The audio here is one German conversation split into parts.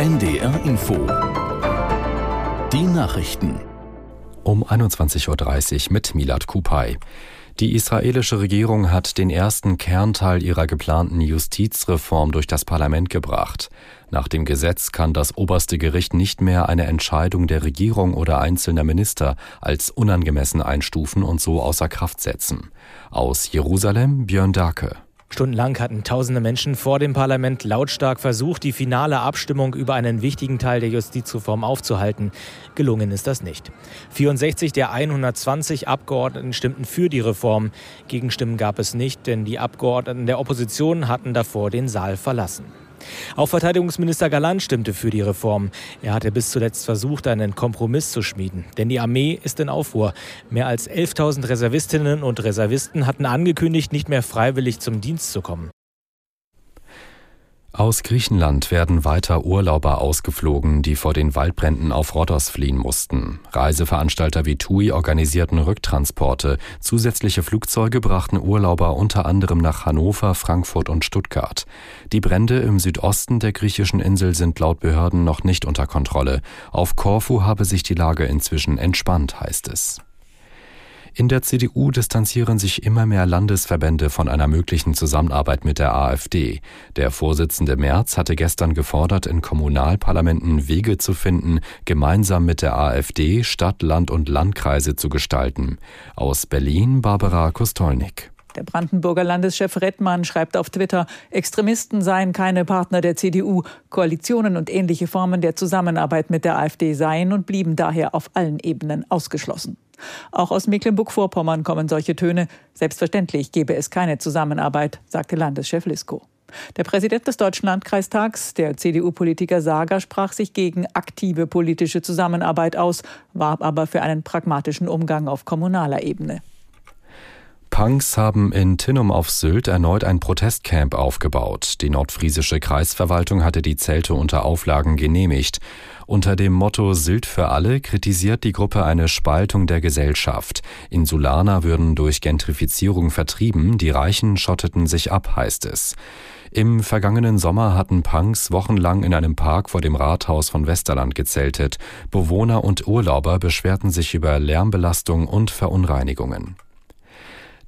NDR Info. Die Nachrichten. Um 21.30 Uhr mit Milad Kupay. Die israelische Regierung hat den ersten Kernteil ihrer geplanten Justizreform durch das Parlament gebracht. Nach dem Gesetz kann das oberste Gericht nicht mehr eine Entscheidung der Regierung oder einzelner Minister als unangemessen einstufen und so außer Kraft setzen. Aus Jerusalem Björn Dake. Stundenlang hatten tausende Menschen vor dem Parlament lautstark versucht, die finale Abstimmung über einen wichtigen Teil der Justizreform aufzuhalten. Gelungen ist das nicht. 64 der 120 Abgeordneten stimmten für die Reform. Gegenstimmen gab es nicht, denn die Abgeordneten der Opposition hatten davor den Saal verlassen. Auch Verteidigungsminister Galant stimmte für die Reform. Er hatte bis zuletzt versucht, einen Kompromiss zu schmieden. Denn die Armee ist in Aufruhr. Mehr als 11.000 Reservistinnen und Reservisten hatten angekündigt, nicht mehr freiwillig zum Dienst zu kommen. Aus Griechenland werden weiter Urlauber ausgeflogen, die vor den Waldbränden auf Rhodos fliehen mussten. Reiseveranstalter wie TUI organisierten Rücktransporte. Zusätzliche Flugzeuge brachten Urlauber unter anderem nach Hannover, Frankfurt und Stuttgart. Die Brände im Südosten der griechischen Insel sind laut Behörden noch nicht unter Kontrolle. Auf Korfu habe sich die Lage inzwischen entspannt, heißt es. In der CDU distanzieren sich immer mehr Landesverbände von einer möglichen Zusammenarbeit mit der AfD. Der Vorsitzende Merz hatte gestern gefordert, in Kommunalparlamenten Wege zu finden, gemeinsam mit der AfD Stadt, Land und Landkreise zu gestalten. Aus Berlin Barbara Kostolnik. Der Brandenburger Landeschef Rettmann schreibt auf Twitter, Extremisten seien keine Partner der CDU, Koalitionen und ähnliche Formen der Zusammenarbeit mit der AfD seien und blieben daher auf allen Ebenen ausgeschlossen. Auch aus Mecklenburg-Vorpommern kommen solche Töne. Selbstverständlich gebe es keine Zusammenarbeit, sagte Landeschef Lisko. Der Präsident des Deutschen Landkreistags, der CDU-Politiker Sager, sprach sich gegen aktive politische Zusammenarbeit aus, warb aber für einen pragmatischen Umgang auf kommunaler Ebene. Punks haben in Tinnum auf Sylt erneut ein Protestcamp aufgebaut. Die nordfriesische Kreisverwaltung hatte die Zelte unter Auflagen genehmigt. Unter dem Motto Sylt für alle kritisiert die Gruppe eine Spaltung der Gesellschaft. Insulaner würden durch Gentrifizierung vertrieben, die Reichen schotteten sich ab, heißt es. Im vergangenen Sommer hatten Punks wochenlang in einem Park vor dem Rathaus von Westerland gezeltet. Bewohner und Urlauber beschwerten sich über Lärmbelastung und Verunreinigungen.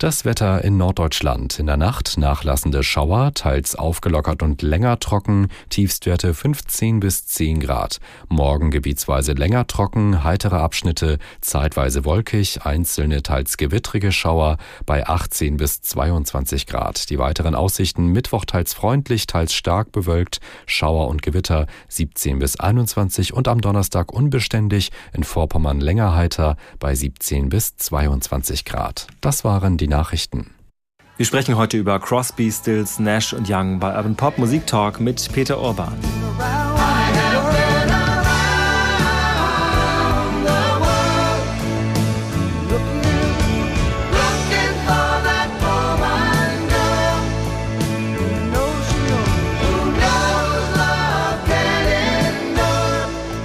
Das Wetter in Norddeutschland. In der Nacht nachlassende Schauer, teils aufgelockert und länger trocken, Tiefstwerte 15 bis 10 Grad. Morgen gebietsweise länger trocken, heitere Abschnitte, zeitweise wolkig, einzelne teils gewittrige Schauer bei 18 bis 22 Grad. Die weiteren Aussichten Mittwoch teils freundlich, teils stark bewölkt, Schauer und Gewitter 17 bis 21 und am Donnerstag unbeständig, in Vorpommern länger heiter bei 17 bis 22 Grad. Das waren die Nachrichten. Wir sprechen heute über Crosby, Stills, Nash und Young bei Urban Pop Musik Talk mit Peter Urban.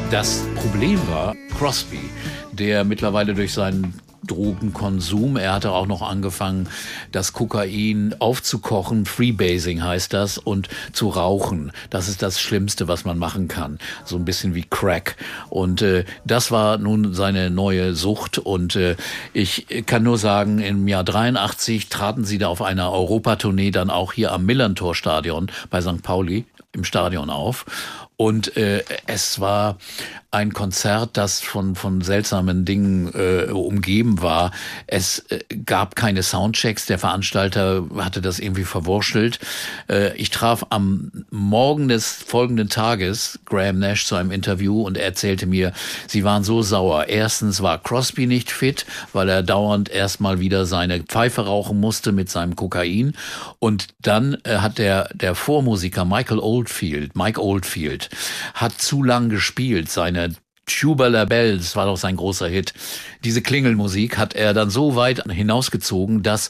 Das Problem war Crosby, der mittlerweile durch seinen Drogenkonsum. Er hatte auch noch angefangen, das Kokain aufzukochen, Freebasing heißt das, und zu rauchen. Das ist das Schlimmste, was man machen kann. So ein bisschen wie Crack. Und äh, das war nun seine neue Sucht. Und äh, ich kann nur sagen, im Jahr 83 traten sie da auf einer Europatournee dann auch hier am Millantor-Stadion bei St. Pauli im Stadion auf. Und äh, es war ein Konzert, das von, von seltsamen Dingen äh, umgeben war. Es äh, gab keine Soundchecks. Der Veranstalter hatte das irgendwie verwurschtelt. Äh, ich traf am Morgen des folgenden Tages Graham Nash zu einem Interview und er erzählte mir, sie waren so sauer. Erstens war Crosby nicht fit, weil er dauernd erstmal wieder seine Pfeife rauchen musste mit seinem Kokain. Und dann äh, hat der, der Vormusiker Michael Oldfield, Mike Oldfield, hat zu lang gespielt. Seine Tuba La Belle, das war doch sein großer Hit. Diese Klingelmusik hat er dann so weit hinausgezogen, dass